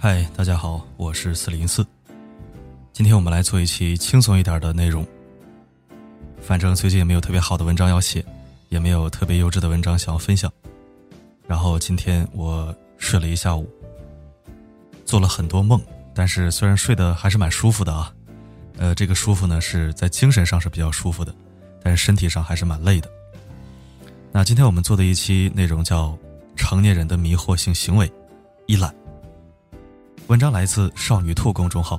嗨，大家好，我是四零四。今天我们来做一期轻松一点的内容。反正最近也没有特别好的文章要写，也没有特别优质的文章想要分享。然后今天我睡了一下午，做了很多梦，但是虽然睡得还是蛮舒服的啊，呃，这个舒服呢是在精神上是比较舒服的，但是身体上还是蛮累的。那今天我们做的一期内容叫《成年人的迷惑性行为》，一览。文章来自少女兔公众号。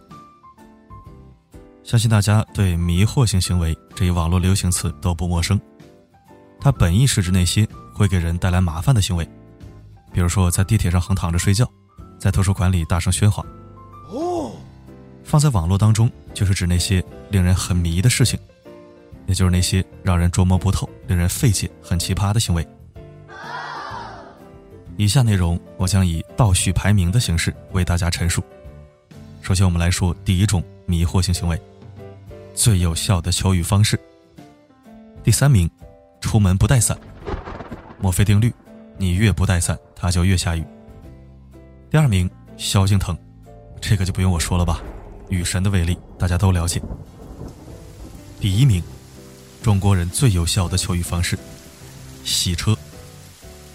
相信大家对“迷惑性行为”这一网络流行词都不陌生。它本意是指那些会给人带来麻烦的行为，比如说在地铁上横躺着睡觉，在图书馆里大声喧哗。哦，放在网络当中，就是指那些令人很迷的事情，也就是那些让人捉摸不透、令人费解、很奇葩的行为。以下内容我将以倒序排名的形式为大家陈述。首先，我们来说第一种迷惑性行为，最有效的求雨方式。第三名，出门不带伞。墨菲定律，你越不带伞，它就越下雨。第二名，萧敬腾，这个就不用我说了吧，雨神的威力大家都了解。第一名，中国人最有效的求雨方式，洗车。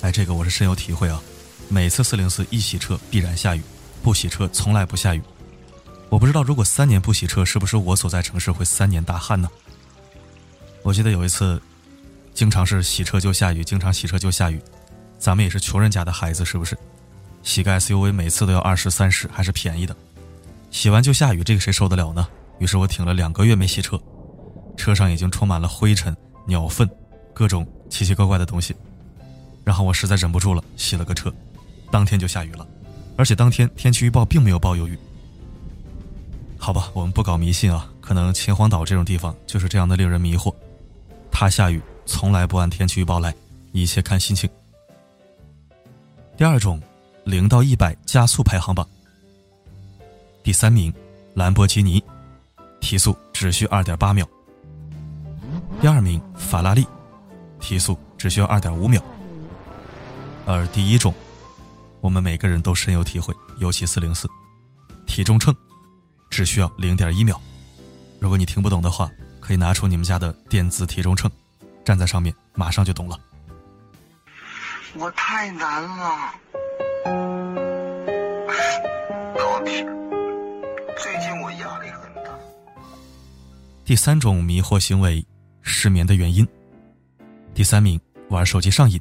哎，这个我是深有体会啊！每次四零四一洗车必然下雨，不洗车从来不下雨。我不知道如果三年不洗车，是不是我所在城市会三年大旱呢？我记得有一次，经常是洗车就下雨，经常洗车就下雨。咱们也是穷人家的孩子，是不是？洗个 SUV 每次都要二十三十，还是便宜的。洗完就下雨，这个谁受得了呢？于是我挺了两个月没洗车，车上已经充满了灰尘、鸟粪，各种奇奇怪怪的东西。然后我实在忍不住了，洗了个车，当天就下雨了，而且当天天气预报并没有报有雨。好吧，我们不搞迷信啊，可能秦皇岛这种地方就是这样的令人迷惑，它下雨从来不按天气预报来，一切看心情。第二种，零到一百加速排行榜。第三名，兰博基尼，提速只需二点八秒。第二名，法拉利，提速只需要二点五秒。而第一种，我们每个人都深有体会，尤其四零四，体重秤只需要零点一秒。如果你听不懂的话，可以拿出你们家的电子体重秤，站在上面，马上就懂了。我太难了，老铁，最近我压力很大。第三种迷惑行为，失眠的原因。第三名，玩手机上瘾。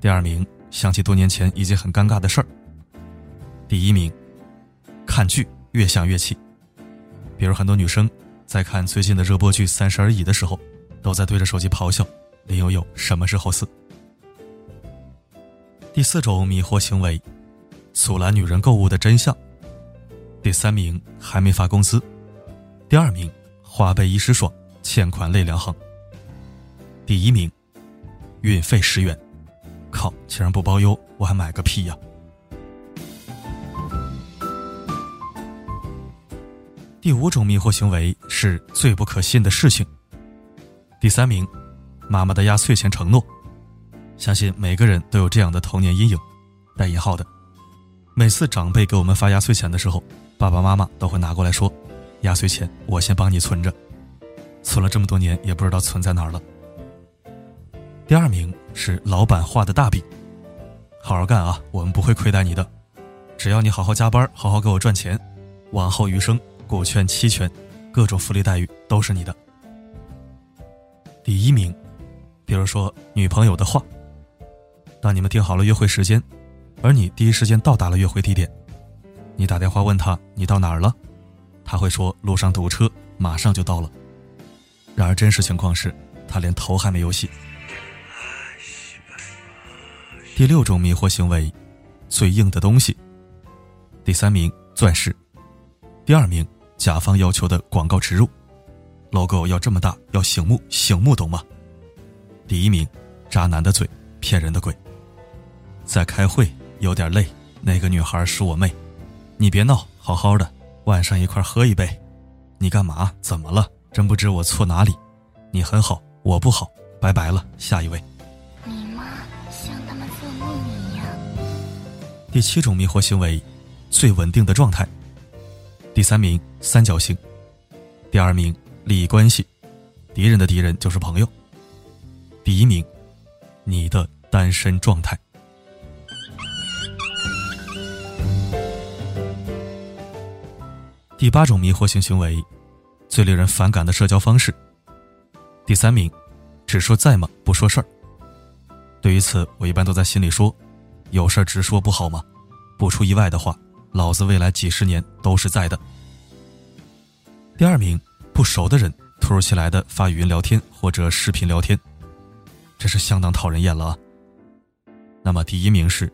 第二名，想起多年前一件很尴尬的事儿。第一名，看剧越想越气。比如很多女生在看最近的热播剧《三十而已》的时候，都在对着手机咆哮：“林有有什么时候死？”第四种迷惑行为，阻拦女人购物的真相。第三名，还没发工资。第二名，花呗一时爽，欠款泪两行。第一名，运费十元。靠！竟然不包邮，我还买个屁呀！第五种迷惑行为是最不可信的事情。第三名，妈妈的压岁钱承诺，相信每个人都有这样的童年阴影，带引号的。每次长辈给我们发压岁钱的时候，爸爸妈妈都会拿过来说：“压岁钱我先帮你存着，存了这么多年也不知道存在哪儿了。”第二名是老板画的大饼，好好干啊，我们不会亏待你的，只要你好好加班，好好给我赚钱，往后余生股权期权，各种福利待遇都是你的。第一名，比如说女朋友的话，当你们定好了约会时间，而你第一时间到达了约会地点，你打电话问他你到哪儿了，他会说路上堵车，马上就到了。然而真实情况是，他连头还没有洗。第六种迷惑行为，最硬的东西。第三名，钻石；第二名，甲方要求的广告植入，logo 要这么大，要醒目，醒目懂吗？第一名，渣男的嘴，骗人的鬼。在开会，有点累，那个女孩是我妹，你别闹，好好的，晚上一块喝一杯。你干嘛？怎么了？真不知我错哪里？你很好，我不好，拜拜了，下一位。第七种迷惑行为，最稳定的状态。第三名三角形，第二名利益关系，敌人的敌人就是朋友。第一名，你的单身状态。第八种迷惑性行为，最令人反感的社交方式。第三名，只说在吗？不说事儿。对于此，我一般都在心里说：有事直说不好吗？不出意外的话，老子未来几十年都是在的。第二名，不熟的人突如其来的发语音聊天或者视频聊天，这是相当讨人厌了啊。那么第一名是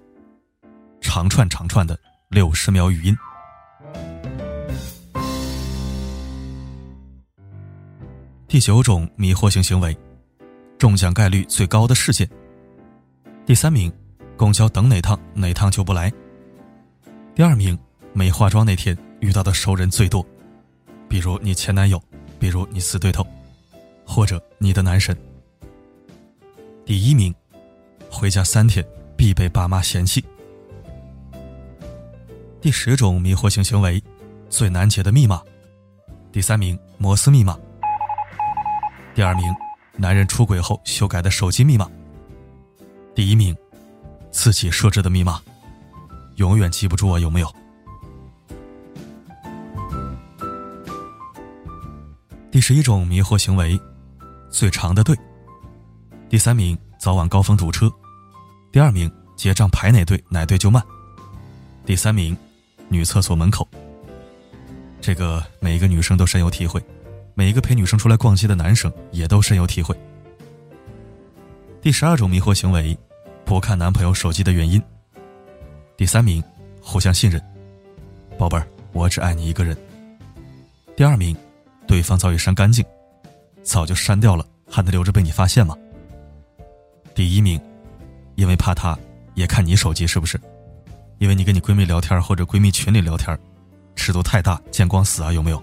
长串长串的六十秒语音。第九种迷惑性行为，中奖概率最高的事件。第三名，公交等哪趟哪趟就不来。第二名，没化妆那天遇到的熟人最多，比如你前男友，比如你死对头，或者你的男神。第一名，回家三天必被爸妈嫌弃。第十种迷惑性行为，最难解的密码。第三名，摩斯密码。第二名，男人出轨后修改的手机密码。第一名，自己设置的密码，永远记不住啊，有没有？第十一种迷惑行为，最长的队。第三名，早晚高峰堵车。第二名，结账排哪队哪队就慢。第三名，女厕所门口。这个每一个女生都深有体会。每一个陪女生出来逛街的男生也都深有体会。第十二种迷惑行为，不看男朋友手机的原因。第三名，互相信任，宝贝儿，我只爱你一个人。第二名，对方早已删干净，早就删掉了，还得留着被你发现吗？第一名，因为怕他也看你手机是不是？因为你跟你闺蜜聊天或者闺蜜群里聊天，尺度太大，见光死啊，有没有？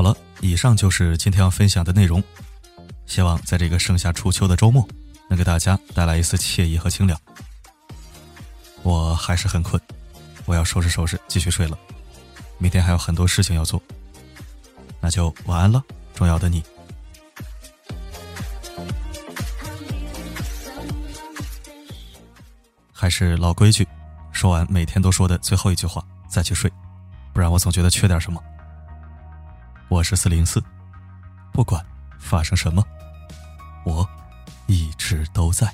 好了，以上就是今天要分享的内容。希望在这个盛夏初秋的周末，能给大家带来一丝惬意和清凉。我还是很困，我要收拾收拾，继续睡了。明天还有很多事情要做，那就晚安了，重要的你。还是老规矩，说完每天都说的最后一句话再去睡，不然我总觉得缺点什么。我是四零四，不管发生什么，我一直都在。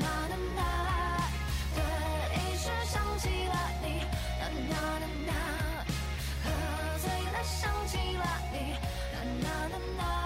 啦啦啦啦，这一时想起了你，啦啦啦啦，喝醉了想起了你，啦啦啦啦。